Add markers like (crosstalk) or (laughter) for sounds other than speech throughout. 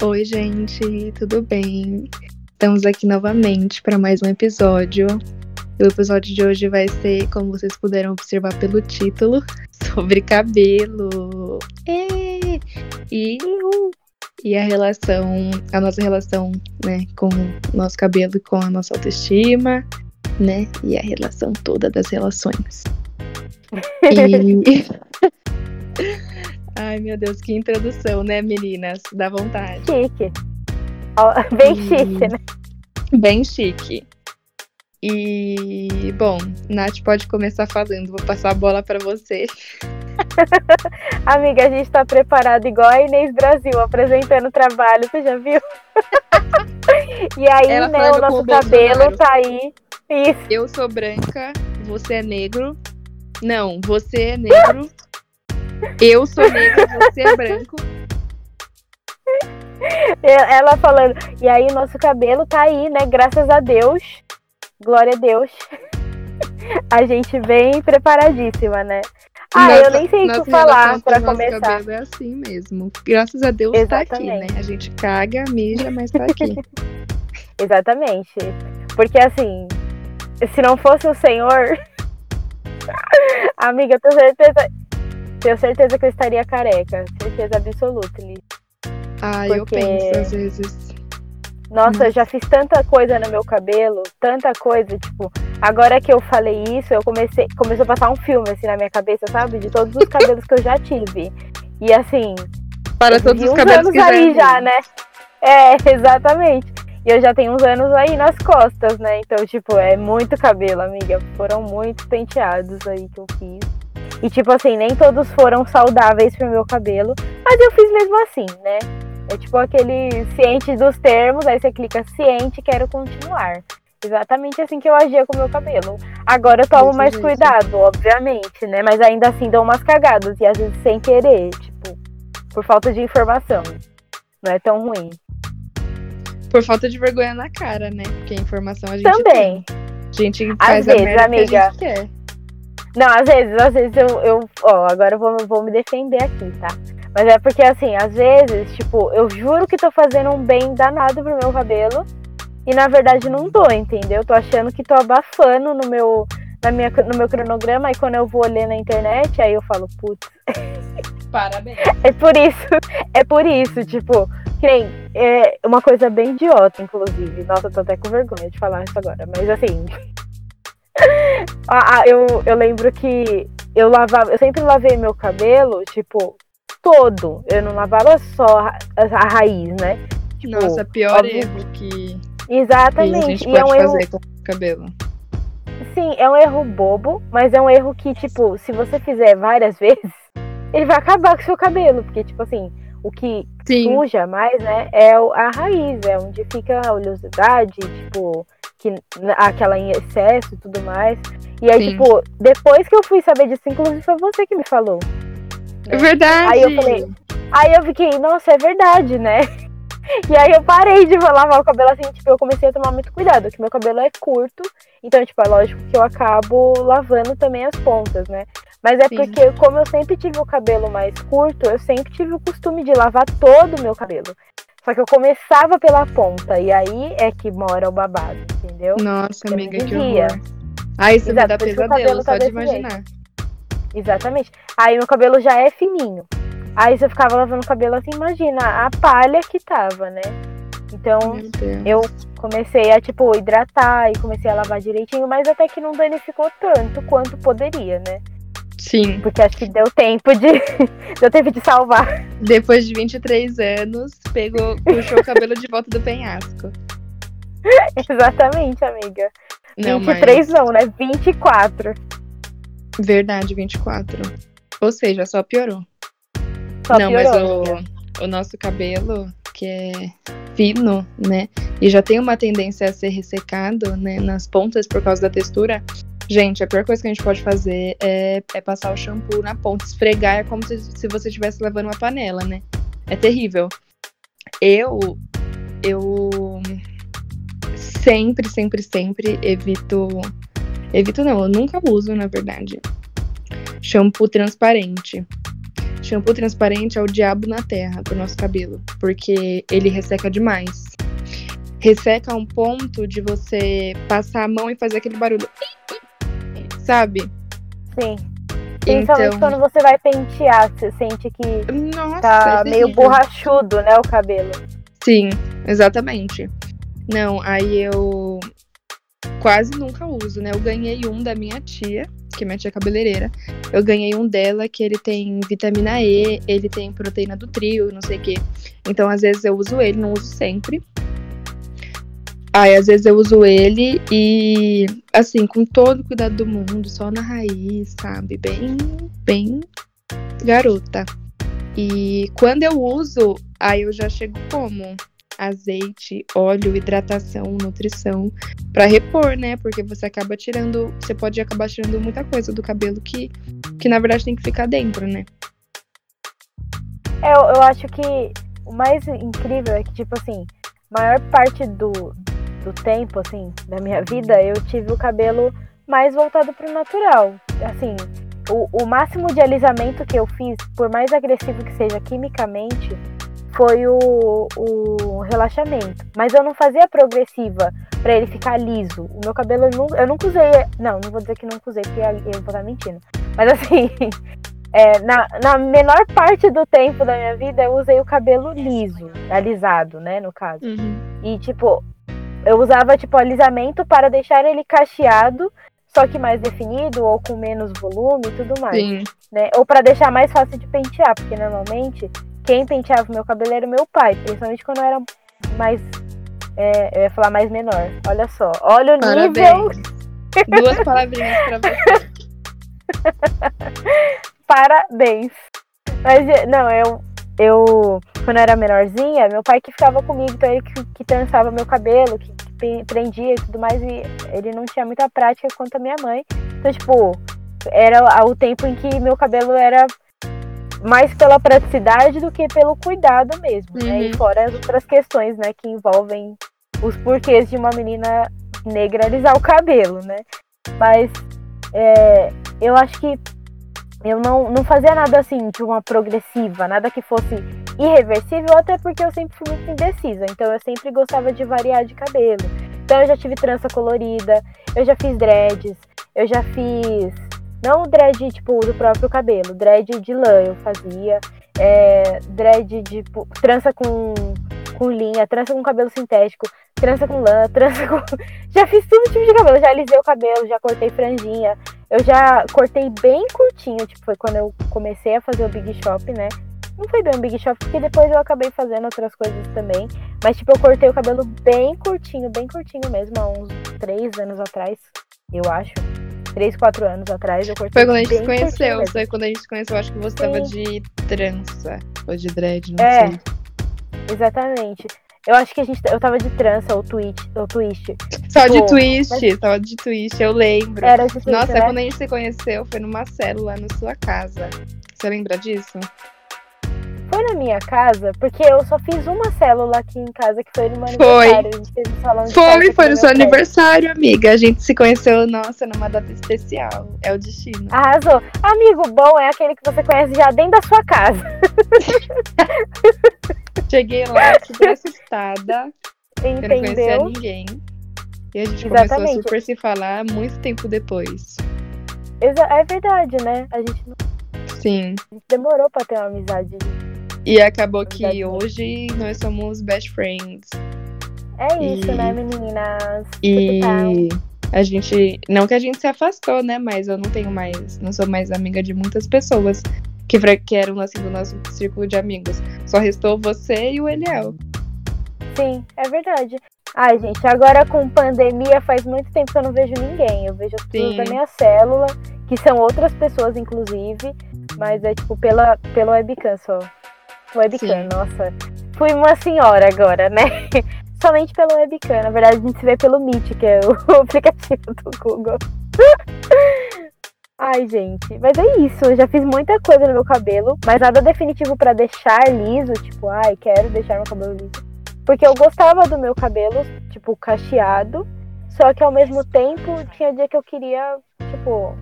Oi, gente, tudo bem? Estamos aqui novamente para mais um episódio. O episódio de hoje vai ser, como vocês puderam observar pelo título, (laughs) sobre cabelo. É! E, e a relação, a nossa relação, né, com o nosso cabelo e com a nossa autoestima, né? E a relação toda das relações. (laughs) E... Ai, meu Deus, que introdução, né, meninas? Dá vontade. Chique. Bem chique, né? Bem chique. E, bom, Nath pode começar falando. Vou passar a bola para você. (laughs) Amiga, a gente tá preparado igual a Inês Brasil apresentando o trabalho, você já viu? (laughs) e aí, Ela né, o nosso cabelo tá aí. Isso. Eu sou branca, você é negro. Não, você é negro. Eu sou negro, você é branco. Ela falando, e aí nosso cabelo tá aí, né? Graças a Deus. Glória a Deus. (laughs) A gente vem preparadíssima, né? Ah, nossa, eu nem sei o que falar para começar. Nosso cabelo é assim mesmo. Graças a Deus Exatamente. tá aqui, né? A gente caga, mija, mas tá aqui. (laughs) Exatamente. Porque assim, se não fosse o Senhor, (laughs) amiga, eu tenho certeza, tenho certeza que eu estaria careca. Certeza absoluta, Liz. Ah, Porque... eu penso às vezes. Nossa, eu já fiz tanta coisa no meu cabelo, tanta coisa, tipo, agora que eu falei isso, eu comecei, começou a passar um filme assim na minha cabeça, sabe? De todos os cabelos que eu já tive. E assim, para todos os cabelos que aí já, já, né? É, (laughs) exatamente. E eu já tenho uns anos aí nas costas, né? Então, tipo, é muito cabelo, amiga. Foram muitos penteados aí que eu fiz. E, tipo assim, nem todos foram saudáveis pro meu cabelo, mas eu fiz mesmo assim, né? É tipo aquele ciente dos termos, aí você clica ciente, quero continuar. Exatamente assim que eu agia com o meu cabelo. Agora eu tomo mais cuidado, obviamente, né? Mas ainda assim dou umas cagadas, e às vezes sem querer, tipo, por falta de informação. Não é tão ruim. Por falta de vergonha na cara, né? Porque a informação a gente Também. Tem. A gente faz às a vezes, amiga. Que a gente quer. Não, às vezes, às vezes eu, eu ó, agora eu vou, vou me defender aqui, tá? Mas é porque assim, às vezes, tipo, eu juro que tô fazendo um bem danado pro meu cabelo e na verdade não tô, entendeu? Tô achando que tô abafando no meu, na minha, no meu cronograma e quando eu vou ler na internet, aí eu falo, putz. (laughs) Parabéns. É por isso, é por isso, tipo, que nem, é uma coisa bem idiota, inclusive. Nossa, tô até com vergonha de falar isso agora, mas assim. (laughs) Ah, ah, eu, eu lembro que eu lavava, eu sempre lavei meu cabelo, tipo, todo. Eu não lavava só a, a raiz, né? Tipo, Nossa, pior óbvio. erro que, Exatamente. que a gente pode e é um fazer erro... com o cabelo. Sim, é um erro bobo, mas é um erro que, tipo, se você fizer várias (laughs) vezes, ele vai acabar com o seu cabelo. Porque, tipo assim, o que Sim. suja mais, né, é a raiz, é onde fica a oleosidade, tipo, que, aquela em excesso e tudo mais. E aí, Sim. tipo, depois que eu fui saber disso, inclusive foi você que me falou. Né? É verdade. Aí eu falei, aí eu fiquei, nossa, é verdade, né? (laughs) E aí eu parei de lavar o cabelo assim, tipo, eu comecei a tomar muito cuidado, que meu cabelo é curto, então, tipo, é lógico que eu acabo lavando também as pontas, né? Mas é Sim. porque, como eu sempre tive o cabelo mais curto, eu sempre tive o costume de lavar todo o meu cabelo. Só que eu começava pela ponta, e aí é que mora o babado, entendeu? Nossa, eu amiga, que horror. Ah, isso Exato, me dá pesadelo, tá só de imaginar. Jeito. Exatamente. Aí meu cabelo já é fininho. Aí você ficava lavando o cabelo assim, imagina a palha que tava, né? Então eu comecei a, tipo, hidratar e comecei a lavar direitinho, mas até que não danificou tanto quanto poderia, né? Sim. Porque acho que deu tempo de. (laughs) deu tempo de salvar. Depois de 23 anos, pegou, puxou o cabelo de volta do penhasco. (laughs) Exatamente, amiga. Não, 23 mas... não, né? 24. Verdade, 24. Ou seja, só piorou. Só Não, piorou, mas o, o nosso cabelo, que é fino, né? E já tem uma tendência a ser ressecado, né? Nas pontas por causa da textura. Gente, a pior coisa que a gente pode fazer é, é passar o shampoo na ponta, esfregar, é como se, se você estivesse lavando uma panela, né? É terrível. Eu, eu sempre, sempre, sempre evito Evito não, eu nunca uso, na verdade. Shampoo transparente. Shampoo transparente é o diabo na terra pro nosso cabelo, porque ele resseca demais. Resseca a um ponto de você passar a mão e fazer aquele barulho. Sabe? Sim. Principalmente Então- quando você vai pentear, você sente que Nossa, tá é meio borrachudo, né, o cabelo. Sim, exatamente. Não, aí eu quase nunca uso, né? Eu ganhei um da minha tia, que minha tia cabeleireira. Eu ganhei um dela que ele tem vitamina E, ele tem proteína do trio, não sei o quê. Então, às vezes eu uso ele, não uso sempre. Aí, às vezes eu uso ele e, assim, com todo o cuidado do mundo, só na raiz, sabe? Bem, bem garota. E quando eu uso, aí eu já chego como? Azeite, óleo, hidratação, nutrição, Pra repor, né? Porque você acaba tirando, você pode acabar tirando muita coisa do cabelo que, que na verdade tem que ficar dentro, né? É, Eu, eu acho que o mais incrível é que, tipo assim, maior parte do, do tempo, assim, da minha vida, eu tive o cabelo mais voltado pro natural. Assim, o, o máximo de alisamento que eu fiz, por mais agressivo que seja quimicamente, foi o, o relaxamento. Mas eu não fazia progressiva pra ele ficar liso. O meu cabelo, eu nunca, eu nunca usei. Não, não vou dizer que nunca usei, porque eu vou estar mentindo. Mas assim, (laughs) é, na, na menor parte do tempo da minha vida, eu usei o cabelo liso, alisado, né, no caso. E, tipo, eu usava, tipo, alisamento para deixar ele cacheado, só que mais definido, ou com menos volume e tudo mais, Sim. né? Ou para deixar mais fácil de pentear, porque normalmente quem penteava o meu cabelo era o meu pai, principalmente quando eu era mais. é, eu ia falar mais menor. Olha só. Olha o nível. Parabéns. Duas palavrinhas pra você. (laughs) Parabéns. Mas, não, eu. Eu, quando eu era menorzinha, meu pai que ficava comigo, então ele que, que trançava meu cabelo, que, que prendia e tudo mais, e ele não tinha muita prática quanto a minha mãe. Então, tipo, era o tempo em que meu cabelo era mais pela praticidade do que pelo cuidado mesmo, né? E Uhum. fora as outras questões, né, que envolvem os porquês de uma menina negra alisar o cabelo, né? Mas é, eu acho que eu não, não fazia nada assim de uma progressiva, nada que fosse irreversível, até porque eu sempre fui muito indecisa. Então eu sempre gostava de variar de cabelo. Então eu já tive trança colorida, eu já fiz dreads, eu já fiz. Não dread tipo do próprio cabelo, dread de lã eu fazia. É, dread de tipo, trança com, com linha, trança com cabelo sintético, trança com lã, (laughs) trança com. Já fiz todo tipo de cabelo, já alisei o cabelo, já cortei franjinha, eu já cortei bem curtinho, tipo, foi quando eu comecei a fazer o Big Shop, né? Não foi bem o Big Shop, porque depois eu acabei fazendo outras coisas também. Mas, tipo, eu cortei o cabelo bem curtinho, bem curtinho mesmo, há uns três anos atrás, eu acho. Três, quatro anos atrás, eu cortei Foi quando a gente se conheceu. Foi quando a gente se conheceu. Acho que você tava de trança. Ou de dread, não É. sei. Exatamente. Eu acho que a gente, eu tava de trança ou twist, ou twist. Só de Pô, twist, tava de twist, eu lembro. Era de twist, Nossa, né? quando a gente se conheceu, foi numa célula na sua casa. Você lembra disso? Foi na minha casa, porque eu só fiz uma célula aqui em casa, que foi no meu Foi. aniversário. A gente fez um salão de Foi, foi no seu prédio. aniversário, amiga. A gente se conheceu, nossa, numa data especial. É o destino. Arrasou. Amigo bom é aquele que você conhece já dentro da sua casa. (laughs) Cheguei lá super assustada. Eu não conhecia Entendeu? ninguém. E a gente começou a Exatamente. super se falar muito tempo depois. É verdade, né? A gente, não- Sim. a gente demorou pra ter uma amizade. E acabou que hoje nós somos best friends. É isso, E- né, meninas? E a gente. Não que a gente se afastou, né? Mas eu não tenho mais. Não sou mais amiga de muitas pessoas que, que eram assim do nosso círculo de amigos. Só restou você e o Eliel. Sim, é verdade. Ai, gente, agora com pandemia faz muito tempo que eu não vejo ninguém. Eu vejo as pessoas Sim. da minha célula, que são outras pessoas, inclusive, mas é tipo pela, pelo webcam só. Webcam, Sim. nossa. Fui uma senhora agora, né? (laughs) Somente pelo webcam. Na verdade, a gente se vê pelo Meet, que é o (laughs) aplicativo do Google. (laughs) Ai, gente, mas é isso. Eu já fiz muita coisa no meu cabelo, mas nada definitivo pra deixar liso, tipo, ai, quero deixar meu cabelo liso. Porque eu gostava do meu cabelo, tipo, cacheado. Só que ao mesmo tempo tinha dia que eu queria, tipo,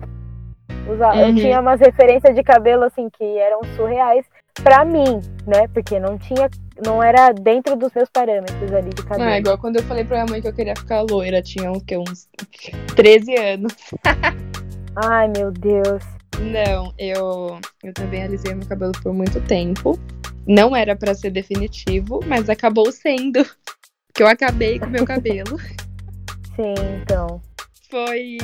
Usava, Uhum. Eu tinha umas referências de cabelo assim que eram surreais pra mim, né? Porque não tinha, não era dentro dos meus parâmetros ali de cabelo. Não, é igual quando eu falei pra minha mãe que eu queria ficar loira, tinha uns, que, uns 13 anos. (laughs) Ai, meu Deus. Não, eu, eu também alisei meu cabelo por muito tempo. Não era pra ser definitivo, mas acabou sendo. (laughs) Que eu acabei com meu cabelo. (laughs) Sim, então. Foi.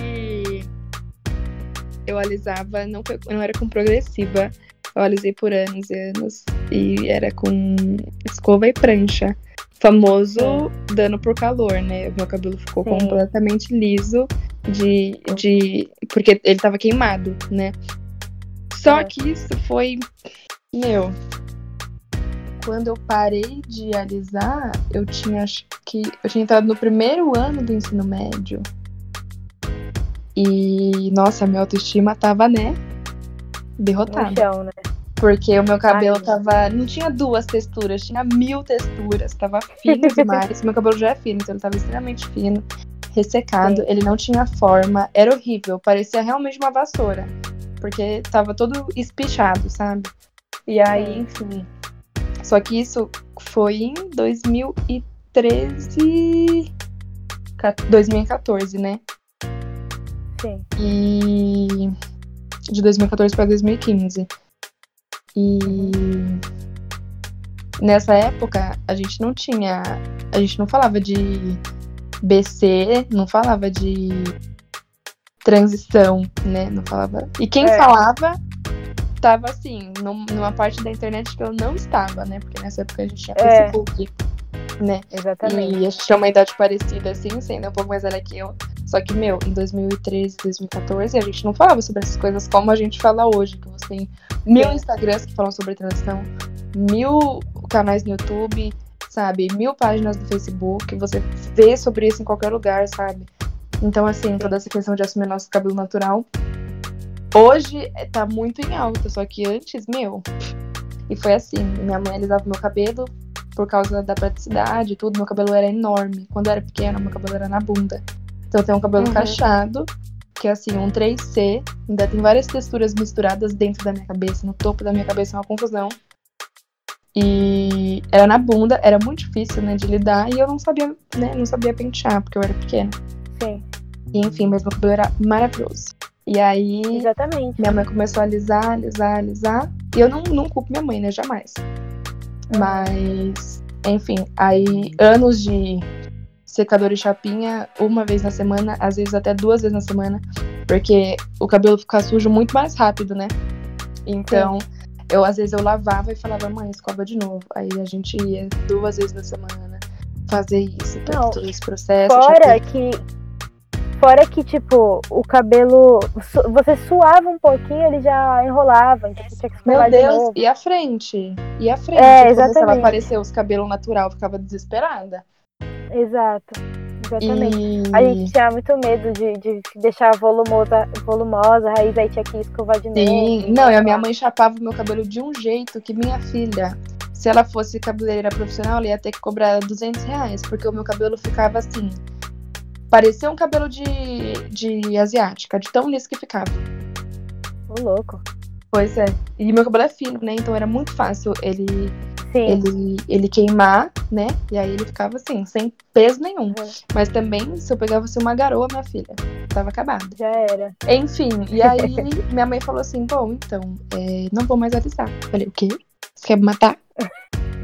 Eu alisava, não, foi- não era com progressiva. Eu alisei por anos e anos. E era com escova e prancha. Famoso dano por calor, né? Meu cabelo ficou Sim. completamente liso de, de. Porque ele tava queimado, né? Só É. que isso foi. Meu. Quando eu parei de alisar, eu tinha acho que. Eu tinha entrado no primeiro ano do ensino médio. E, nossa, minha autoestima tava, né? No Derrotada. chão, né? Porque o meu cabelo Ai. tava. Não tinha duas texturas, tinha mil texturas. Tava fino (laughs) demais. meu cabelo já é fino, então ele tava extremamente fino, ressecado. Sim. Ele não tinha forma. Era horrível. Parecia realmente uma vassoura. Porque tava todo espichado, sabe? E aí, Sim. enfim. Só que isso foi em 2013. ca- 2014, né? Sim. E de 2014 para 2015. E nessa época a gente não tinha, a gente não falava de BC, não falava de transição, né? Não falava. E quem É. falava tava assim, num- numa parte da internet que eu não estava, né? Porque nessa época a gente tinha É. Facebook, né? Exatamente. E a gente tinha uma idade parecida, assim, sendo um pouco mais velha que eu. Só que, meu, em 2013, 2014, a gente não falava sobre essas coisas como a gente fala hoje, que você tem mil. Instagrams que falam sobre transição, mil canais no YouTube, sabe? Mil páginas no Facebook, você vê sobre isso em qualquer lugar, sabe? Então, assim, toda essa questão de assumir nosso cabelo natural, hoje é- tá muito em alta, só que antes, meu. E foi assim, minha mãe alisava meu cabelo por causa da praticidade e tudo, meu cabelo era enorme. Quando eu era pequena, meu cabelo era na bunda. Então eu tenho um cabelo Uhum. cacheado, que é assim, um 3C, ainda tem várias texturas misturadas dentro da minha cabeça, no topo da minha cabeça é uma confusão. E era na bunda, era muito difícil, né, de lidar, e eu não sabia, né, não sabia pentear, porque eu era pequena. Sim. E, enfim, mas meu cabelo era maravilhoso. E aí, Exatamente. minha mãe começou a alisar, alisar, alisar. E eu não, não culpo minha mãe, né? Jamais. Mas, enfim, aí anos de secador e chapinha, uma vez na semana, às vezes até duas vezes na semana, porque o cabelo fica sujo muito mais rápido, né? Então, eu às vezes eu lavava e falava, mãe, escova de novo. Aí a gente ia duas vezes na semana fazer isso, Não, todo esse processo. Fora que. Fora que, tipo, o cabelo. Você suava um pouquinho, ele já enrolava. Então você tinha que Meu de Deus, novo. e a frente? E a frente? É, Quando começava a exatamente. aparecer os cabelos natural, ficava desesperada. Exato. Exatamente. E... A gente tinha muito medo de, de deixar volumosa, volumosa, a raiz aí tinha que escovar de novo. Sim, não, e a minha mãe chapava o meu cabelo de um jeito que minha filha, se ela fosse cabeleireira profissional, ela ia ter que cobrar 200 reais, porque o meu cabelo ficava assim. Parecia um cabelo de, de asiática, de tão liso que ficava. Ô, louco. Pois é. E meu cabelo é fino, né? Então era muito fácil ele, Sim. ele, ele queimar, né? E aí ele ficava assim, sem peso nenhum. Uhum. Mas também, se eu pegasse assim, uma garoa, minha filha, tava acabada. Já era. Enfim, e aí (laughs) minha mãe falou assim: bom, então, é, não vou mais alisar. Eu falei: o quê? Você quer me matar? (laughs)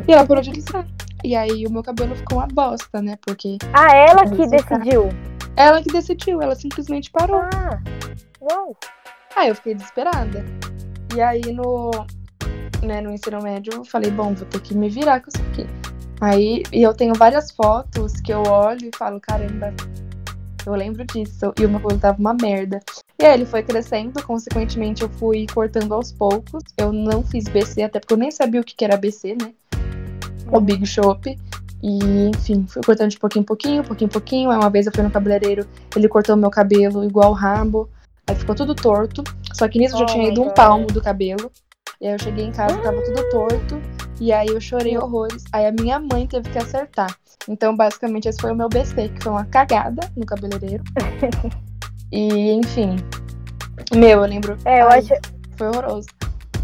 E ela parou de alisar. E aí o meu cabelo ficou uma bosta, né? Porque Ah, ela que decidiu. ela que decidiu, ela simplesmente parou. Ah, uau. Aí eu fiquei desesperada. E aí no, né, no ensino médio eu falei: bom, vou ter que me virar com isso aqui. Aí, e eu tenho várias fotos que eu olho e falo: caramba, eu lembro disso. E o meu cabelo tava uma merda. E aí ele foi crescendo, consequentemente eu fui cortando aos poucos. Eu não fiz BC, até porque eu nem sabia o que era BC, né? O Big Shop. E, enfim, fui cortando de pouquinho em pouquinho, pouquinho em pouquinho. Aí uma vez eu fui no cabeleireiro, ele cortou meu cabelo igual o rabo. Aí ficou tudo torto. Só que nisso eu já Oh tinha ido um palmo do cabelo. E aí eu cheguei em casa, tava tudo torto. E aí eu chorei horrores. Aí a minha mãe teve que acertar. Então, basicamente, esse foi o meu BC, que foi uma cagada no cabeleireiro. (laughs) E, enfim. Meu, eu lembro. É, eu Ai, acho. Foi horroroso.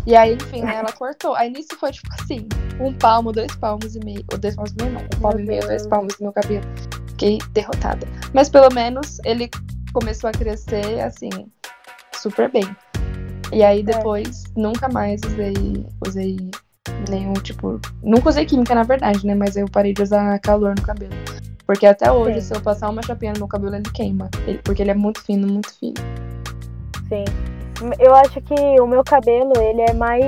E aí, enfim, né, ela cortou. Aí nisso foi tipo assim: um palmo, dois palmos e meio. Ou dois palmos e meio, não. Um palmo e meio, dois palmos no meu cabelo. Fiquei derrotada. Mas pelo menos ele começou a crescer, assim, super bem. E aí depois, nunca mais usei, usei nenhum tipo. Nunca usei química, na verdade, né? Mas eu parei de usar calor no cabelo. Porque até hoje, Sim. se eu passar uma chapinha no meu cabelo, ele queima. Ele- porque ele é muito fino, muito fino. Sim. Eu acho que o meu cabelo, ele é mais.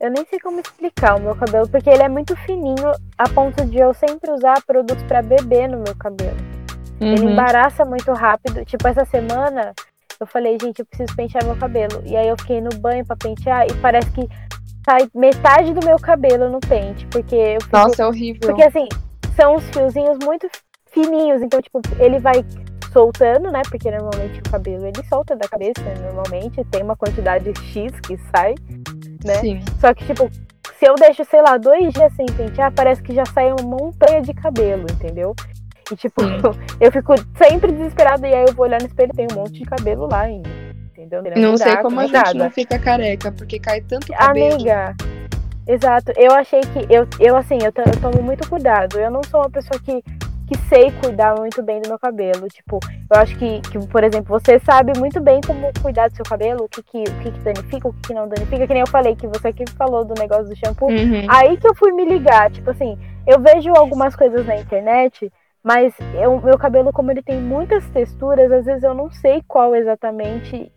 Eu nem sei como explicar o meu cabelo, porque ele é muito fininho a ponto de eu sempre usar produtos pra beber no meu cabelo. Ele Uhum. embaraça muito rápido. Tipo, essa semana eu falei, gente, eu preciso pentear meu cabelo. E aí eu fiquei no banho pra pentear e parece que sai metade do meu cabelo no pente. Porque eu fico Nossa, é horrível. Porque assim, são uns fiozinhos muito fininhos, então, tipo, ele vai soltando, né? Porque normalmente o cabelo ele solta da cabeça, né, normalmente, tem uma quantidade X que sai, né? Sim. Só que, tipo, se eu deixo, sei lá, dois dias sem pentear, parece que já sai uma montanha de cabelo, entendeu? E, tipo, eu fico sempre desesperada e aí eu vou olhar no espelho e tem um monte de cabelo lá ainda, entendeu? Não sei Buraco, como a gente não fica careca, porque cai tanto cabelo. Amiga, exato. Eu achei que. Eu, eu assim, eu, eu tomo muito cuidado. Eu não sou uma pessoa que, que sei cuidar muito bem do meu cabelo. Tipo, eu acho que, que, por exemplo, você sabe muito bem como cuidar do seu cabelo, o que, que, o que, que danifica, o que, que não danifica. Que nem eu falei, que você que falou do negócio do shampoo. Uhum. Aí que eu fui me ligar, tipo assim, eu vejo algumas coisas na internet, mas eu, meu cabelo, como ele tem muitas texturas, às vezes eu não sei qual exatamente,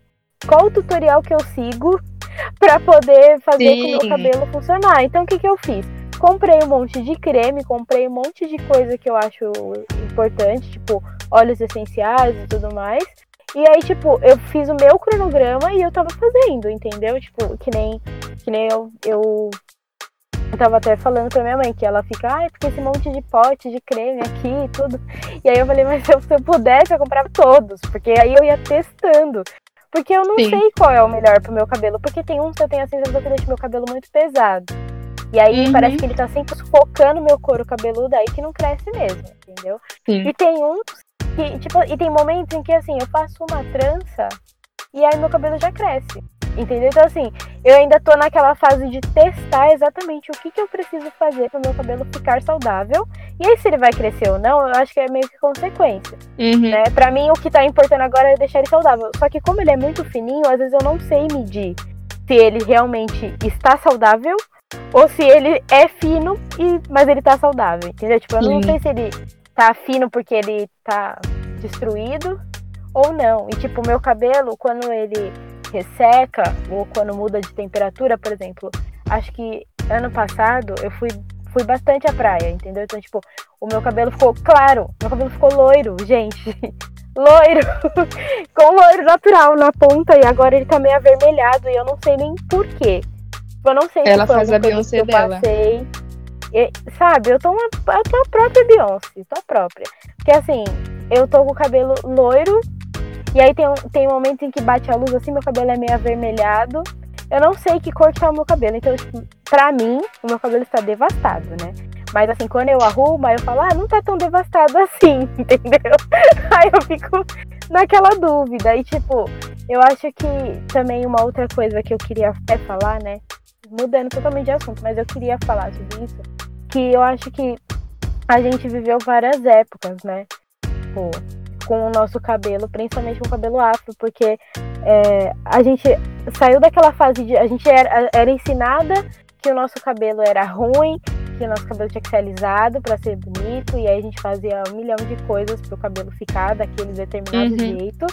qual o tutorial que eu sigo (laughs) pra poder fazer com o meu Sim. cabelo funcionar. Então o que, que eu fiz? Comprei um monte de creme, comprei um monte de coisa que eu acho importante, tipo óleos essenciais e tudo mais. E aí, tipo, eu fiz o meu cronograma e eu tava fazendo, entendeu? Tipo, que nem, que nem eu, eu eu tava até falando pra minha mãe que ela fica, ai, porque esse monte de pote de creme aqui e tudo. E aí eu falei, mas se eu, se eu pudesse, eu comprava todos, porque aí eu ia testando. Porque eu não Sim. sei qual é o melhor pro meu cabelo, porque tem uns que eu tenho a sensação que deixa meu cabelo muito pesado. E aí Uhum. parece que ele tá sempre sufocando meu couro cabeludo, aí que não cresce mesmo, entendeu? Sim. E tem uns que, tipo, e tem momentos em que assim, eu faço uma trança e aí meu cabelo já cresce. Entendeu? Então, assim, eu ainda tô naquela fase de testar exatamente o que, que eu preciso fazer para meu cabelo ficar saudável. E aí, se ele vai crescer ou não, eu acho que é meio que consequência. Uhum. Né? Pra mim, o que tá importando agora é deixar ele saudável. Só que, como ele é muito fininho, às vezes eu não sei medir se ele realmente está saudável ou se ele é fino, e, mas ele tá saudável. Entendeu? Tipo, eu não sei se ele tá fino porque ele tá destruído ou não. E, tipo, o meu cabelo, quando ele resseca ou quando muda de temperatura, por exemplo, acho que ano passado eu fui, fui bastante à praia, entendeu? Então, tipo, o meu cabelo ficou claro, meu cabelo ficou loiro, gente. (laughs) Loiro, (laughs) com loiro natural na ponta e agora ele tá meio avermelhado e eu não sei nem porquê. Eu não sei Ela se faz a Beyoncé dela. passei. E, sabe, eu tô, uma, eu tô a própria Beyoncé, tô a própria. Porque assim, eu tô com o cabelo loiro e aí tem, um- tem momentos em que bate a luz assim, meu cabelo é meio avermelhado. Eu não sei que cor que tá o meu cabelo. Então, tipo, pra mim, o meu cabelo está devastado, né? Mas assim, quando eu arrumo, aí eu falo, ah, não tá tão devastado assim, (laughs) entendeu? Aí eu fico naquela dúvida. E tipo, eu acho que também uma outra coisa que eu queria até falar, né? Mudando totalmente de assunto, mas eu queria falar sobre isso. Que eu acho que a gente viveu várias épocas, né? Tipo, com o nosso cabelo, principalmente com o cabelo afro, porque é, a gente saiu daquela fase de. A gente era, era ensinada que o nosso cabelo era ruim, que o nosso cabelo tinha que ser alisado para ser bonito, e aí a gente fazia um milhão de coisas pro cabelo ficar daquele determinado Uhum. jeito,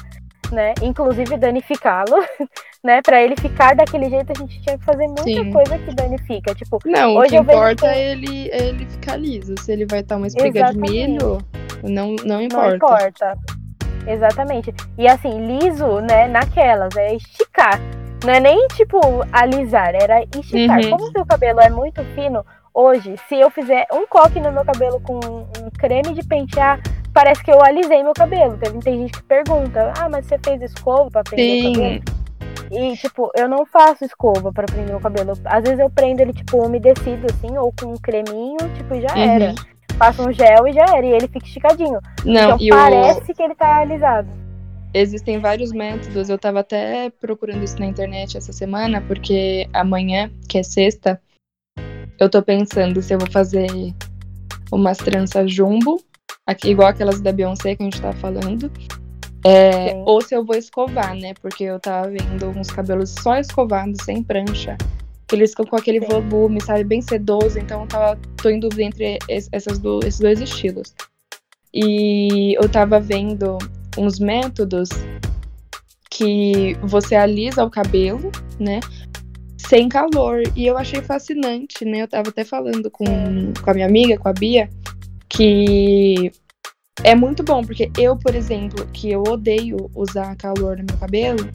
né? Inclusive danificá-lo, (laughs) né? Para ele ficar daquele jeito, a gente tinha que fazer muita Sim. coisa que danifica. Tipo, Não, Hoje o que importa que- é ele, é ele ficar liso. Se ele vai estar uma espiga de Exatamente. milho, não, não Não importa. importa. Exatamente. E assim, liso, né, naquelas, é esticar. Não é nem tipo alisar, era esticar. Uhum. Como o seu cabelo é muito fino, hoje, se eu fizer um coque no meu cabelo com um creme de pentear, parece que eu alisei meu cabelo. Tem, tem gente que pergunta: ah, mas você fez escova pra prender o cabelo? Sim, E, tipo, eu não faço escova pra prender o cabelo. Às vezes eu prendo ele, tipo, umedecido, assim, ou com um creminho, tipo, e já era. Uhum. Faço um gel e já era. E ele fica esticadinho. não, então e o, parece que ele tá alisado. existem vários métodos. Eu tava até procurando isso na internet essa semana, porque amanhã, que é sexta, eu tô pensando se eu vou fazer umas tranças jumbo, aqui, igual aquelas da Beyoncé que a gente tá falando. É, ou se eu vou escovar, né? Porque eu tava vendo uns cabelos só escovados, sem prancha. Que eles ficam com aquele Sim. volume, sabe? Bem sedoso. Então eu tava, tô em dúvida entre essas do, esses dois estilos. E eu tava vendo uns métodos que você alisa o cabelo, né? Sem calor. E eu achei fascinante, né? Eu tava até falando com, com a minha amiga, com a Bia, que é muito bom, porque eu, por exemplo, que eu odeio usar calor no meu cabelo,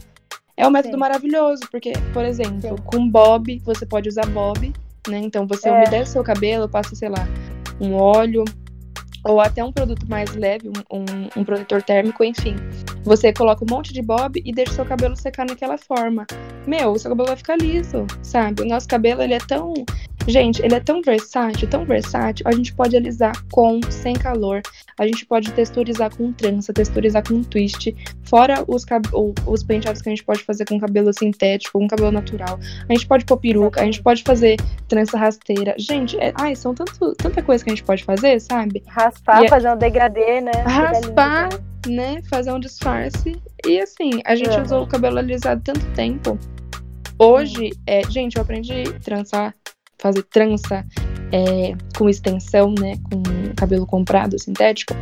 é um método Sim. maravilhoso, porque, por exemplo, Sim. com bob, você pode usar bob, né? Então você é. umedece seu cabelo, passa, sei lá, um óleo, ou até um produto mais leve, um, um, um, protetor térmico, enfim. Você coloca um monte de bob e deixa seu cabelo secar naquela forma. Meu, o seu cabelo vai ficar liso, sabe? O nosso cabelo, ele é tão Gente, ele é tão versátil, tão versátil. A gente pode alisar com, sem calor. A gente pode texturizar com trança, texturizar com twist. Fora os, os penteados que a gente pode fazer com cabelo sintético, com cabelo natural. A gente pode pôr peruca, a gente pode fazer trança rasteira. Gente, é, ai, são tanto, tanta coisa que a gente pode fazer, sabe? Raspar, e é fazer é, um degradê, né? Raspar, né? Fazer um disfarce. E assim, a gente uhum. usou o cabelo alisado tanto tempo. Hoje, é, gente, eu aprendi a trançar fazer trança é, com extensão, né? Com cabelo comprado, sintético,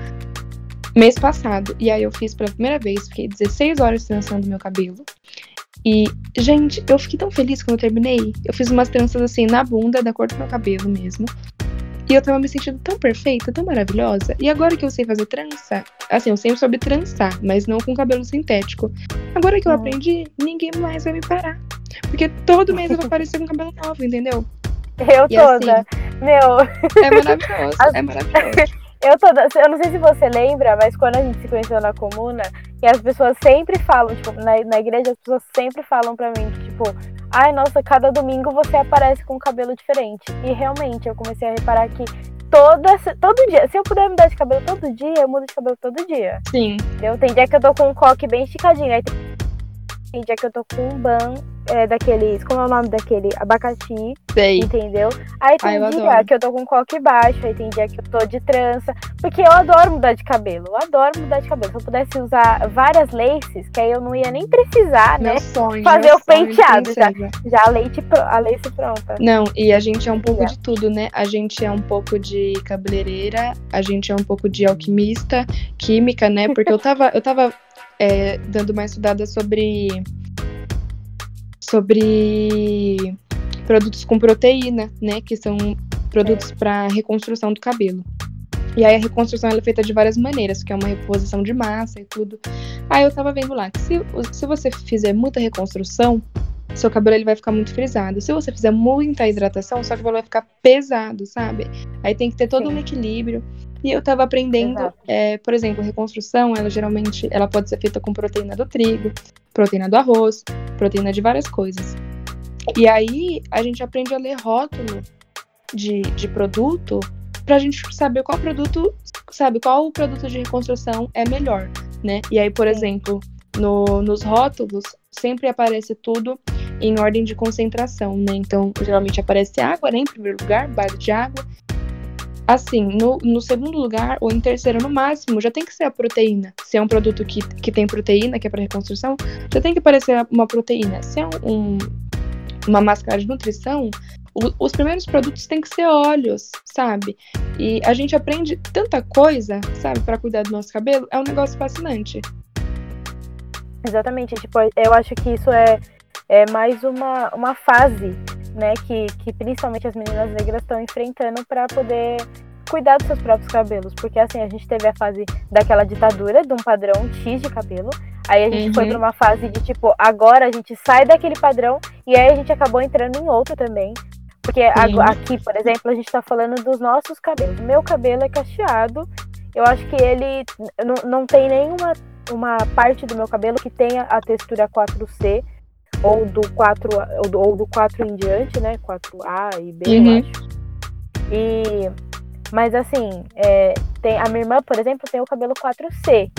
mês passado. E aí eu fiz pela primeira vez, fiquei 16 horas trançando meu cabelo. E, gente, eu fiquei tão feliz quando eu terminei. Eu fiz umas tranças assim na bunda, da cor do meu cabelo mesmo. E eu tava me sentindo tão perfeita, tão maravilhosa. E agora que eu sei fazer trança, assim, eu sempre soube trançar, mas não com cabelo sintético. Agora que eu aprendi, ninguém mais vai me parar. Porque todo mês eu vou (laughs) aparecer com cabelo novo, entendeu? Eu e toda. Assim, Meu. É maravilhoso. (laughs) As... É maravilhoso. Eu toda, eu não sei se você lembra, mas quando a gente se conheceu na comuna, e as pessoas sempre falam, tipo, na, na igreja as pessoas sempre falam pra mim que, tipo, ai, nossa, cada domingo você aparece com um cabelo diferente. E realmente, eu comecei a reparar que toda, todo dia, se eu puder mudar de cabelo todo dia, eu mudo de cabelo todo dia. Sim. Entendeu? Tem dia que eu tô com um coque bem esticadinho, aí tem, tem dia que eu tô com um ban é, daqueles. Como é o nome daquele? Abacaxi. Sei. Entendeu? Aí tem Ai, dia adoro. que eu tô com coque baixo, aí tem dia que eu tô de trança. Porque eu adoro mudar de cabelo. Eu adoro mudar de cabelo. Se eu pudesse usar várias laces, que aí eu não ia nem precisar, meu né? Sonho, fazer o penteado. Já, já a, leite, a lace pronta. Não, e a gente é um pouco de tudo, né? A gente é um pouco de cabeleireira, a gente é um pouco de alquimista, química, né? Porque eu tava, eu tava é, dando uma estudada sobre sobre produtos com proteína, né, que são produtos para reconstrução do cabelo. E aí a reconstrução é feita de várias maneiras, que é uma reposição de massa e tudo. Aí eu tava vendo lá que se, se você fizer muita reconstrução, seu cabelo ele vai ficar muito frisado. Se você fizer muita hidratação, seu cabelo vai ficar pesado, sabe? Aí tem que ter todo Sim. um equilíbrio. E eu tava aprendendo, é, por exemplo, reconstrução, ela geralmente ela pode ser feita com proteína do trigo, proteína do arroz, proteína de várias coisas. E aí a gente aprende a ler rótulo de, de produto pra gente saber qual produto, sabe, qual o produto de reconstrução é melhor, né? E aí, por exemplo, no, nos rótulos sempre aparece tudo em ordem de concentração, né? Então, geralmente aparece água, né? Em primeiro lugar, base de água. Assim, no, no segundo lugar, ou em terceiro no máximo, já tem que ser a proteína. Se é um produto que, que tem proteína, que é para reconstrução, já tem que aparecer uma proteína. Se é um, uma máscara de nutrição, o, os primeiros produtos têm que ser óleos, sabe? E a gente aprende tanta coisa, sabe, para cuidar do nosso cabelo. É um negócio fascinante. Exatamente. Tipo, eu acho que isso é, é mais uma, uma fase né, que, que principalmente as meninas negras estão enfrentando para poder cuidar dos seus próprios cabelos. Porque assim, a gente teve a fase daquela ditadura, de um padrão X de cabelo. Aí a gente uhum. foi para uma fase de tipo, agora a gente sai daquele padrão e aí a gente acabou entrando em outro também. Porque aqui, por exemplo, a gente tá falando dos nossos cabelos. Meu cabelo é cacheado. Eu acho que ele não, não tem nenhuma uma parte do meu cabelo que tenha a textura 4C ou do 4 ou do 4 em diante, né? 4A e B, uhum. eu acho. E mas assim, é, tem a minha irmã, por exemplo, tem o cabelo 4C.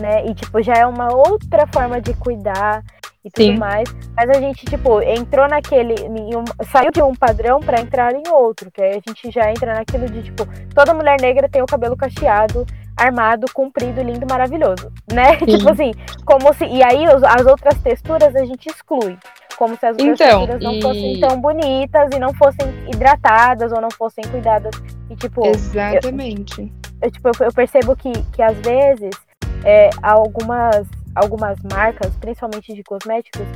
né? E, tipo, já é uma outra forma de cuidar e tudo Sim. mais. Mas a gente, tipo, entrou naquele. Um, saiu de um padrão para entrar em outro. Que aí a gente já entra naquilo de, tipo, toda mulher negra tem o cabelo cacheado, armado, comprido, lindo, maravilhoso. Né? (laughs) Sim. tipo assim, como se. E aí as outras texturas a gente exclui. Como se as outras então, texturas não e... fossem tão bonitas e não fossem hidratadas ou não fossem cuidadas. E, tipo. Exatamente. Eu, eu, tipo, eu percebo que, que às vezes é, algumas algumas marcas, principalmente de cosméticos,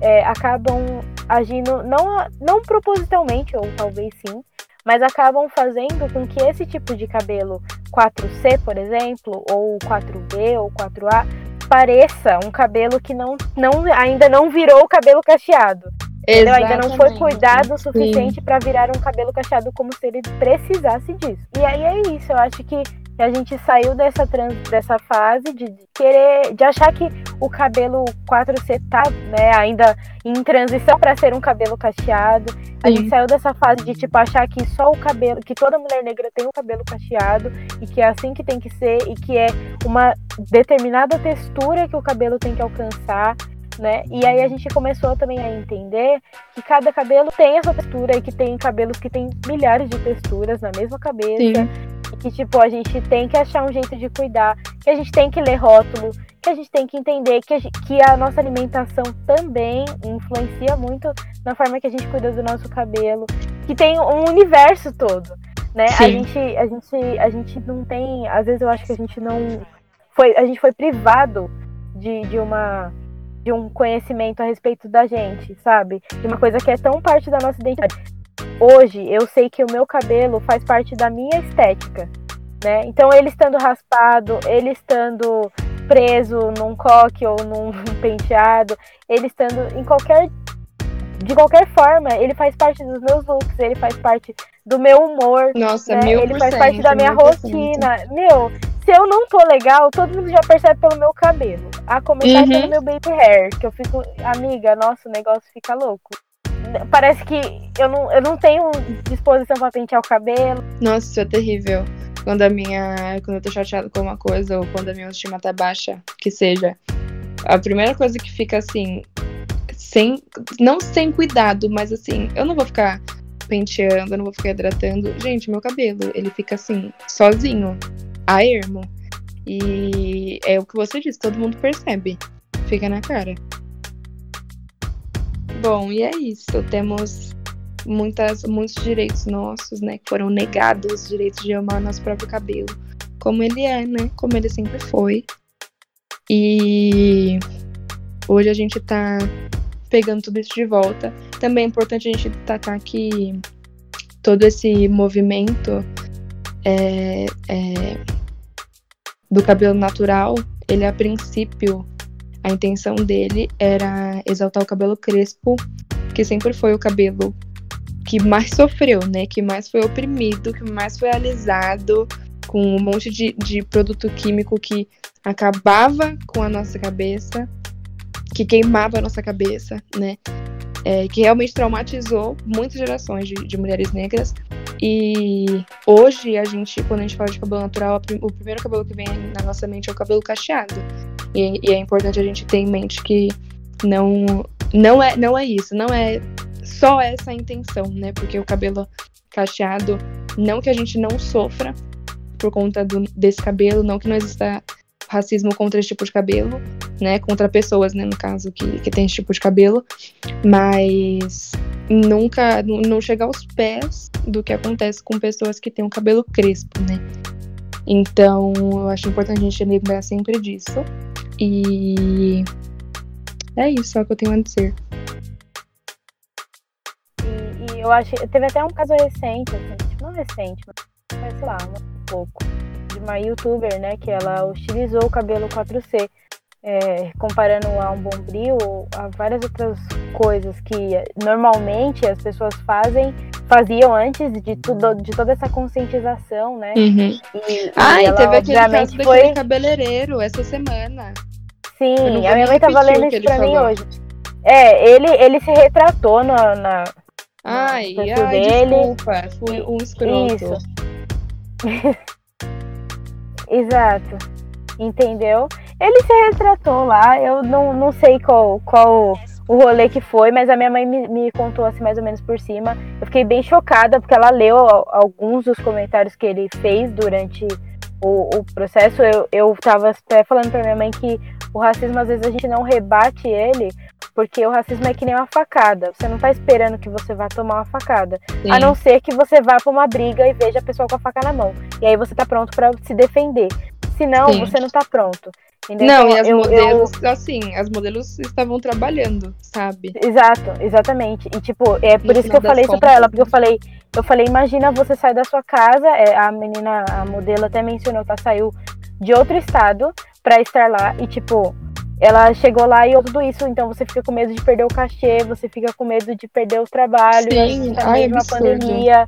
é, acabam agindo não, não propositalmente, ou talvez sim, mas acabam fazendo com que esse tipo de cabelo 4C, por exemplo, ou 4B ou 4A, pareça um cabelo que não, não ainda não virou cabelo cacheado. Ainda não foi cuidado o suficiente para virar um cabelo cacheado como se ele precisasse disso. E aí é isso, eu acho que que a gente saiu dessa, trans, dessa fase de querer, de achar que o cabelo 4C tá né, ainda em transição para ser um cabelo cacheado. A Sim. gente saiu dessa fase de tipo achar que só o cabelo, que toda mulher negra tem um cabelo cacheado e que é assim que tem que ser e que é uma determinada textura que o cabelo tem que alcançar. Né? E aí a gente começou também a entender que cada cabelo tem essa textura e que tem cabelos que tem milhares de texturas na mesma cabeça. Sim que, tipo, a gente tem que achar um jeito de cuidar, que a gente tem que ler rótulo, que a gente tem que entender que a, gente, que a nossa alimentação também influencia muito na forma que a gente cuida do nosso cabelo, que tem um universo todo, né? A gente, a gente, a gente não tem, às vezes eu acho que a gente não foi, a gente foi privado de, de uma de um conhecimento a respeito da gente, sabe? De uma coisa que é tão parte da nossa identidade hoje eu sei que o meu cabelo faz parte da minha estética, né? Então ele estando raspado, ele estando preso num coque ou num (laughs) penteado, ele estando em qualquer de qualquer forma, ele faz parte dos meus looks, ele faz parte do meu humor. Nossa, né? mil Ele faz parte da minha rotina. Meu, se eu não tô legal, todo mundo já percebe pelo meu cabelo. A começar uhum. pelo meu baby hair, que eu fico, amiga, nossa, o negócio fica louco parece que eu não, eu não tenho disposição para pentear o cabelo. Nossa, isso é terrível. Quando a minha. Quando eu tô chateada com uma coisa, ou quando a minha autoestima tá baixa, que seja. A primeira coisa que fica assim. Sem. Não sem cuidado, mas assim, eu não vou ficar penteando, eu não vou ficar hidratando. Gente, meu cabelo, ele fica assim, sozinho, a ermo. E é o que você disse, todo mundo percebe. Fica na cara. Bom, e é isso. Temos muitas, muitos direitos nossos, né? Que foram negados, direitos de amar nosso próprio cabelo. Como ele é, né? Como ele sempre foi. E hoje a gente tá pegando tudo isso de volta. Também é importante a gente destacar que todo esse movimento é, é, do cabelo natural, ele a princípio a intenção dele era exaltar o cabelo crespo, que sempre foi o cabelo que mais sofreu, né? Que mais foi oprimido, que mais foi alisado, com um monte de, de produto químico que acabava com a nossa cabeça, que queimava a nossa cabeça, né? É, que realmente traumatizou muitas gerações de, de, mulheres negras. E hoje a gente, quando a gente fala de cabelo natural, o primeiro cabelo que vem na nossa mente é o cabelo cacheado. E, e, é importante a gente ter em mente que não, não, é, não é isso, não é só essa a intenção, né? Porque o cabelo cacheado, não que a gente não sofra por conta do, desse cabelo, não que não exista racismo contra esse tipo de cabelo, né? Contra pessoas, né, no caso, que, que tem esse tipo de cabelo, mas nunca, não chega aos pés do que acontece com pessoas que têm um cabelo crespo, né? Então, eu acho importante a gente lembrar sempre disso. E é isso só que eu tenho a dizer. E, e eu acho. Teve até um caso recente, assim, tipo, não recente, mas sei lá, um pouco. De uma youtuber, né? Que ela utilizou o cabelo 4C. É, comparando a um bombril a várias outras coisas que normalmente as pessoas fazem faziam antes de tudo de toda essa conscientização né uhum. e, ah, e teve aquele caso foi... cabeleireiro essa semana Sim, a minha mãe tava lendo isso pra falou. mim hoje. É, ele, ele se retratou na. na ai, no ai dele. desculpa, fui um escroto. Isso. (laughs) Exato. Entendeu? Ele se retratou lá, eu não, não sei qual, qual o rolê que foi, mas a minha mãe me, me, contou assim mais ou menos por cima. Eu fiquei bem chocada porque ela leu alguns dos comentários que ele fez durante o, o processo. Eu, eu tava até falando pra minha mãe que o racismo às vezes a gente não rebate ele, porque o racismo é que nem uma facada. Você não tá esperando que você vá tomar uma facada. Sim. A não ser que você vá pra uma briga e veja a pessoa com a faca na mão. E aí você tá pronto para se defender. Senão, Sim. você não tá pronto. Entendeu? Não, então, e as eu, modelos, eu... assim, as modelos estavam trabalhando, sabe? Exato, exatamente. E tipo, é por no isso que eu falei contas, isso pra ela, porque eu falei, eu falei, imagina você sair da sua casa, é, a menina, a modelo até mencionou que ela saiu de outro estado para estar lá e tipo, ela chegou lá e tudo isso, então você fica com medo de perder o cachê, você fica com medo de perder o trabalho, Sim, ai, uma pandemia.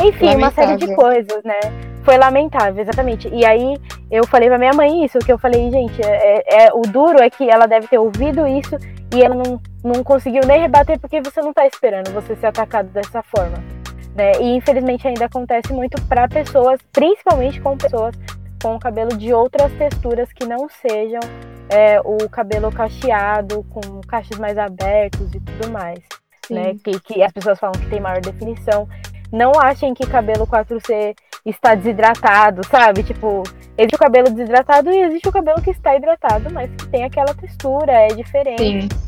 Enfim, lamentável. uma série de coisas, né? Foi lamentável, exatamente. E aí eu falei pra minha mãe isso, que eu falei, gente, é, é, o duro é que ela deve ter ouvido isso e ela não, não conseguiu nem rebater porque você não tá esperando você ser atacado dessa forma. Né? E infelizmente ainda acontece muito para pessoas, principalmente com pessoas com cabelo de outras texturas que não sejam é, o cabelo cacheado, com cachos mais abertos e tudo mais. Né? Que, que as pessoas falam que tem maior definição. Não achem que cabelo 4C está desidratado, sabe? Tipo, existe o cabelo desidratado e existe o cabelo que está hidratado, mas que tem aquela textura, é diferente. Sim.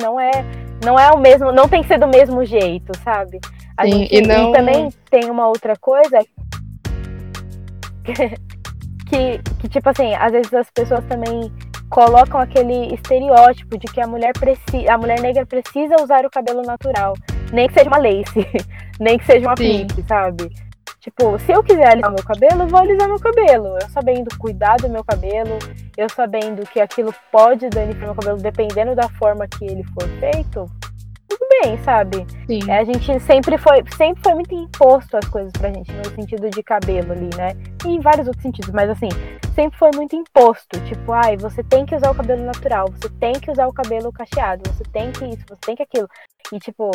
Não é, não é o mesmo, não tem que ser do mesmo jeito, sabe? A Sim, gente, e, não... e também tem uma outra coisa (laughs) que, que, tipo assim, às vezes as pessoas também colocam aquele estereótipo de que a mulher precisa, a mulher negra precisa usar o cabelo natural, nem que seja uma lace, (laughs) nem que seja uma pink, sabe? Tipo, se eu quiser alisar meu cabelo, eu vou alisar meu cabelo. Eu sabendo cuidar do meu cabelo, eu sabendo que aquilo pode danificar meu cabelo dependendo da forma que ele for feito, tudo bem, sabe? Sim. É, a gente sempre foi, sempre foi muito imposto as coisas pra gente, no sentido de cabelo ali, né? E em vários outros sentidos, mas assim, sempre foi muito imposto. Tipo, ai, você tem que usar o cabelo natural, você tem que usar o cabelo cacheado, você tem que isso, você tem que aquilo. E tipo,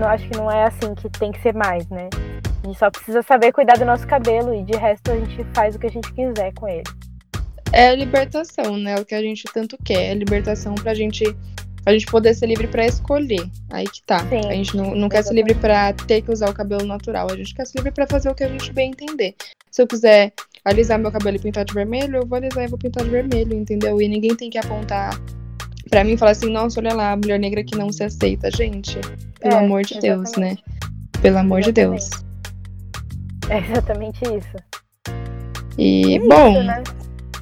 não acho que não é assim que tem que ser mais, né? A gente só precisa saber cuidar do nosso cabelo e de resto a gente faz o que a gente quiser com ele. É a libertação, né? O que a gente tanto quer. É a libertação pra gente a gente poder ser livre para escolher. Aí que tá. Sim, a gente não, não quer ser livre para ter que usar o cabelo natural. A gente quer ser livre para fazer o que a gente bem entender. Se eu quiser alisar meu cabelo e pintar de vermelho, eu vou alisar e vou pintar de vermelho, entendeu? E ninguém tem que apontar para mim falar assim, nossa, olha lá, a mulher negra que não se aceita. Gente, pelo é, amor de exatamente. Deus, né? Pelo amor exatamente. de Deus. É exatamente isso. E, é bom, isso, né?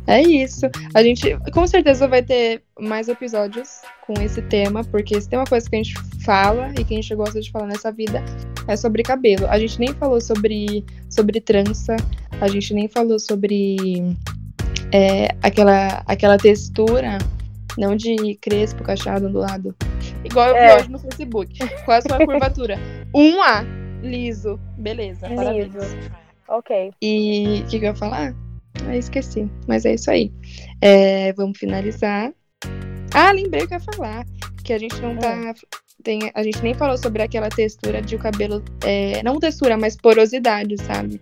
é isso. A gente com certeza vai ter mais episódios com esse tema, porque se tem uma coisa que a gente fala e que a gente gosta de falar nessa vida é sobre cabelo. A gente nem falou sobre, sobre trança, a gente nem falou sobre é, aquela, aquela textura, não de crespo, cacheado, ondulado. Igual eu vi é. hoje no Facebook. Qual (laughs) é a sua curvatura? 1A. Liso. Beleza. Liso. Ok. E o que, que eu ia falar? Ah, esqueci. Mas é isso aí. É, vamos finalizar. Ah, lembrei o que eu ia falar. Que a gente não tá. É. Tem, a gente nem falou sobre aquela textura de o cabelo. É, não textura, mas porosidade, sabe?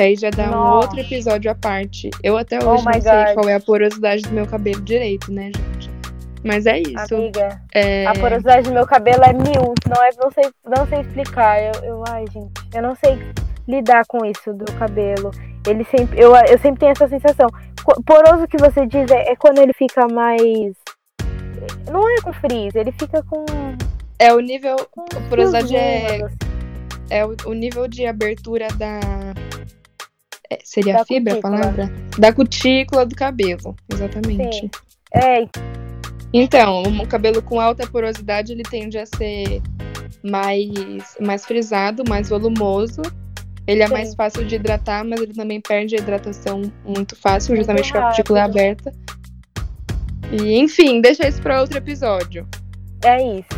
Que aí já dá Nossa. um outro episódio à parte. Eu até oh hoje oh não sei qual é a porosidade do meu cabelo direito, né, gente? Mas é isso. Amiga, é... a porosidade do meu cabelo é mil. Não, é, não, sei, não sei explicar. Eu, eu, ai, gente, eu não sei lidar com isso do cabelo. Ele sempre, eu, eu sempre tenho essa sensação. Poroso que você diz é, é quando ele fica mais. Não é com frizz, ele fica com. É o nível. A porosidade é. Assim. É o, o, nível de abertura da. É, seria da fibra cutícula. a palavra? Da cutícula do cabelo, exatamente. Sim. É, então, um cabelo com alta porosidade, ele tende a ser mais, mais frisado, mais volumoso. Ele é Sim. mais fácil de hidratar, mas ele também perde a hidratação muito fácil, justamente porque a cutícula é aberta. E, enfim, deixa isso para outro episódio. É isso.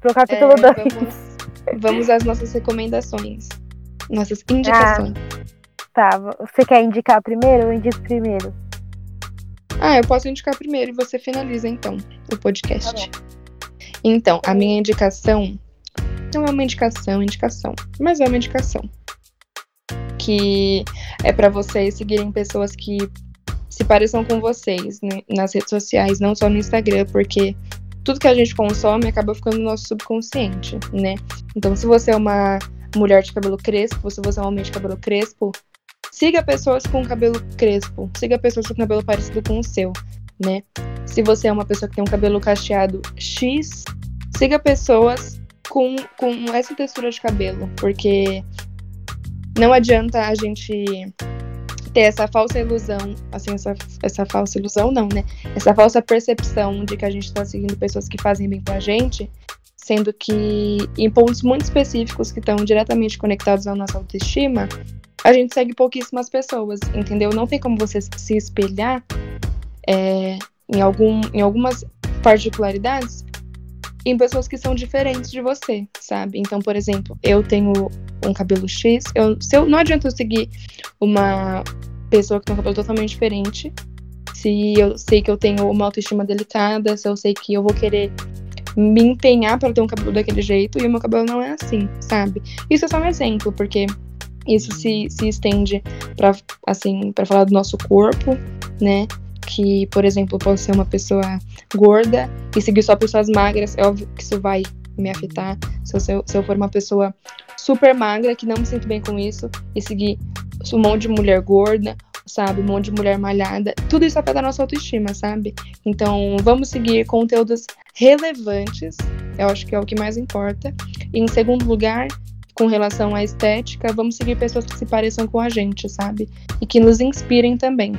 Pro capítulo 2. É, vamos, vamos às nossas recomendações. Nossas indicações. Ah, tá. Você quer indicar primeiro ou indico primeiro? Ah, eu posso indicar primeiro e você finaliza então o podcast. Tá então, a minha indicação não é uma indicação, indicação, mas é uma indicação que é para vocês seguirem pessoas que se pareçam com vocês né, nas redes sociais, não só no Instagram, porque tudo que a gente consome acaba ficando no nosso subconsciente, né? Então, se você é uma mulher de cabelo crespo, se você é um homem de cabelo crespo, siga pessoas com cabelo crespo, siga pessoas com cabelo parecido com o seu, né? Se você é uma pessoa que tem um cabelo cacheado X, siga pessoas com, com essa textura de cabelo, porque não adianta a gente ter essa falsa ilusão, assim, essa, essa falsa ilusão não, né? Essa falsa percepção de que a gente tá seguindo pessoas que fazem bem pra gente, sendo que em pontos muito específicos que estão diretamente conectados à nossa autoestima, a gente segue pouquíssimas pessoas, entendeu? Não tem como você se espelhar é, em, algum, em algumas particularidades em pessoas que são diferentes de você, sabe? Então, por exemplo, eu tenho um cabelo X, eu, se eu, não adianta eu seguir uma pessoa que tem um cabelo totalmente diferente, se eu sei que eu tenho uma autoestima delicada, se eu sei que eu vou querer me empenhar para ter um cabelo daquele jeito e o meu cabelo não é assim, sabe? Isso é só um exemplo, porque isso se, se estende para assim, para falar do nosso corpo, né? que, por exemplo, posso ser uma pessoa gorda e seguir só pessoas magras, é óbvio que isso vai me afetar. Se eu, se eu for uma pessoa super magra, que não me sinto bem com isso, e seguir um monte de mulher gorda, sabe? Um monte de mulher malhada, tudo isso afeta a nossa autoestima, sabe? Então, vamos seguir conteúdos relevantes, eu acho que é o que mais importa. E em segundo lugar, com relação à estética, vamos seguir pessoas que se pareçam com a gente, sabe? E que nos inspirem também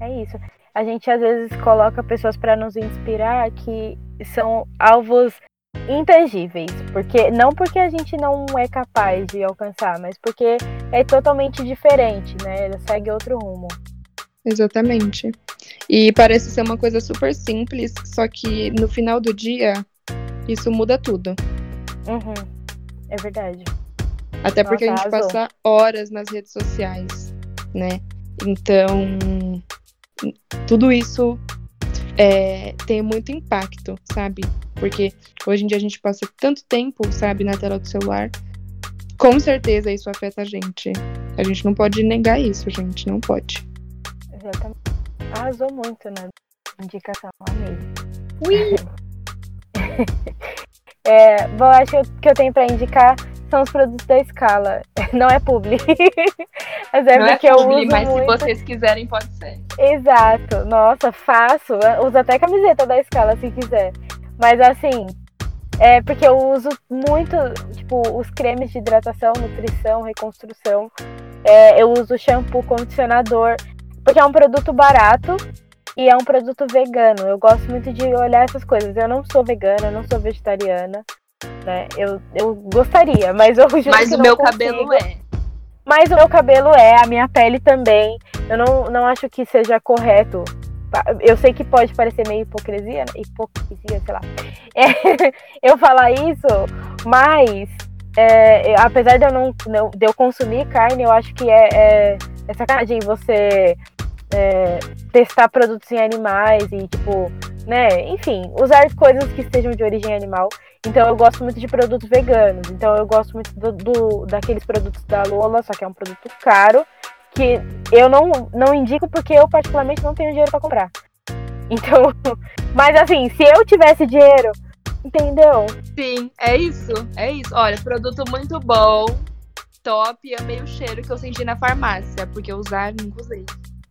é isso. A gente às vezes coloca pessoas para nos inspirar que são alvos intangíveis, porque não porque a gente não é capaz de alcançar, mas porque é totalmente diferente, né? Ela segue outro rumo. Exatamente. E parece ser uma coisa super simples, só que no final do dia isso muda tudo. Uhum. É verdade. Até porque a gente passa horas nas redes sociais, né? Então, tudo isso é, tem muito impacto, sabe? Porque hoje em dia a gente passa tanto tempo, sabe, na tela do celular. Com certeza isso afeta a gente. A gente não pode negar isso, gente. Não pode. Exatamente. Arrasou muito na indicação, amei. Ui! (laughs) é, bom, acho que eu tenho para indicar são os produtos da escala. (laughs) Não é publi. (laughs) mas é Não é porque é publi, eu uso mas muito. se vocês quiserem, pode ser. Exato. Nossa, faço. Uso até camiseta da escala se quiser. Mas assim, é porque eu uso muito, tipo, os cremes de hidratação, nutrição, reconstrução. É, eu uso shampoo, condicionador, porque é um produto barato e é um produto vegano. Eu gosto muito de olhar essas coisas. Eu não sou vegana, não sou vegetariana né? Eu, eu gostaria, mas eu (laughs) juro Mas que o meu consigo. cabelo é. Mas o meu cabelo é, a minha pele também. Eu não, não acho que seja correto. Eu sei que pode parecer meio hipocrisia, né? hipocrisia, sei lá. (laughs) É, eu falar isso, mas é, apesar de eu não, não, de eu consumir carne, eu acho que é, é, é sacanagem você é, testar produtos em animais e tipo, né? Enfim, usar coisas que sejam de origem animal. Então eu gosto muito de produtos veganos. Então eu gosto muito do, do, daqueles produtos da Lola, só que é um produto caro, que eu não, não indico porque eu particularmente não tenho dinheiro para comprar. Então, (laughs) mas assim, se eu tivesse dinheiro, entendeu? Sim, é isso, é isso. Olha, produto muito bom, top, amei o cheiro que eu senti na farmácia, porque usar nunca usei.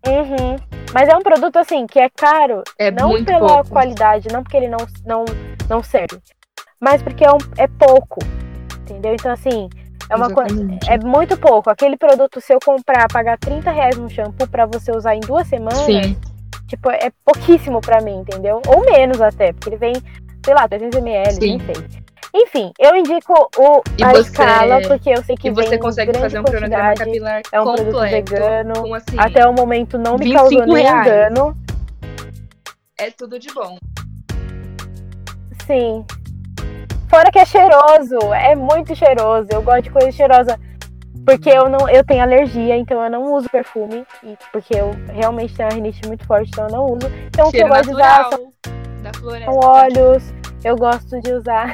Uhum. Mas é um produto assim que é caro, é não pela pouco. qualidade, não porque ele não, não, não serve, mas porque é, um, é pouco, entendeu? Então, assim, é uma. É muito pouco. Aquele produto, se eu comprar, pagar 30 reais no shampoo para você usar em duas semanas, Sim. tipo, é pouquíssimo para mim, entendeu? Ou menos até, porque ele vem, sei lá, 300 ml, Sim. nem sei. Enfim, eu indico o, a você, escala, porque eu sei que e você consegue fazer um cronograma capilar é um completo, produto vegano. Com, assim, até o momento não me causou nenhum dano. É tudo de bom. Sim. Fora que é cheiroso, é muito cheiroso. Eu gosto de coisa cheirosa. Porque eu não eu tenho alergia, então eu não uso perfume. E porque eu realmente tenho uma rinite muito forte, então eu não uso. Então Cheiro o que eu gosto de usar são, são óleos. Eu gosto de usar.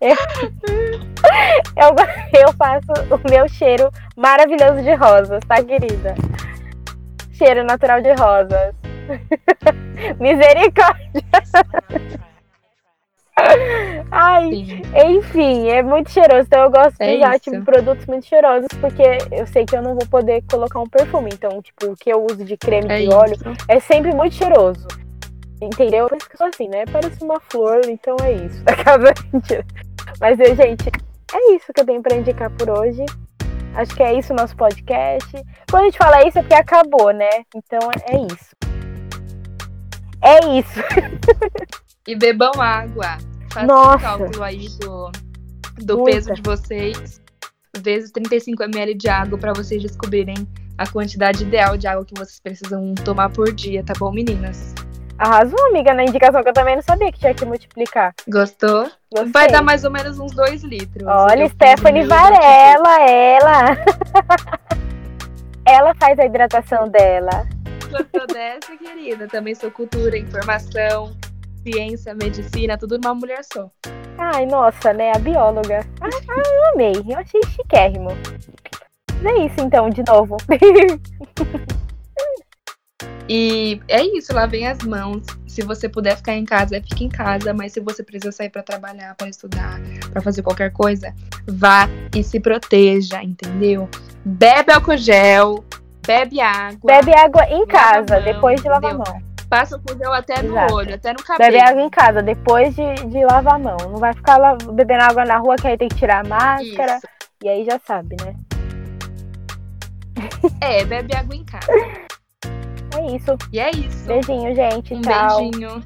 eu, (laughs) eu, eu faço o meu cheiro maravilhoso de rosas, tá, querida? Cheiro natural de rosas. (laughs) Misericórdia. Ai, Sim. enfim, é muito cheiroso. Então eu gosto é de usar tipo, produtos muito cheirosos, porque eu sei que eu não vou poder colocar um perfume. Então, tipo, o que eu uso de creme é de óleo isso. é sempre muito cheiroso. Entendeu? Por isso que eu sou assim, né? Parece uma flor, então é isso. (laughs) Acaba Mas, gente, é isso que eu tenho pra indicar por hoje. Acho que é isso o nosso podcast. Quando a gente fala isso é porque acabou, né? Então é isso. É isso. E bebam água. Faça o cálculo aí do, do peso de vocês, vezes 35 ml de água para vocês descobrirem a quantidade ideal de água que vocês precisam tomar por dia, tá bom, meninas? Arrasou, amiga, na indicação que eu também não sabia que tinha que multiplicar. Gostou? Gostei. Vai dar mais ou menos uns 2 litros. Olha, Stephanie Varela, ela. (laughs) ela faz a hidratação dela. Gostou dessa, querida? Também sou cultura, informação, ciência, medicina, tudo numa mulher só. Ai, nossa, né? A bióloga. Ah, ah, eu amei. Eu achei chiquérrimo. Mas é isso então, de novo. (laughs) e é isso, lavem as mãos. Se você puder ficar em casa, fique em casa. Mas se você precisa sair para trabalhar, para estudar, para fazer qualquer coisa, vá e se proteja, entendeu? Bebe álcool gel, bebe água. Bebe água em casa, mão, depois de lavar a mão. Passa o gel até Exato. no olho, até no cabelo. Bebe água em casa, depois de, de lavar a mão. Não vai ficar lá, bebendo água na rua, que aí tem que tirar a máscara. Isso. E aí já sabe, né? É, bebe água em casa. (laughs) Isso. E é isso. Beijinho, gente. Um tchau. beijinho.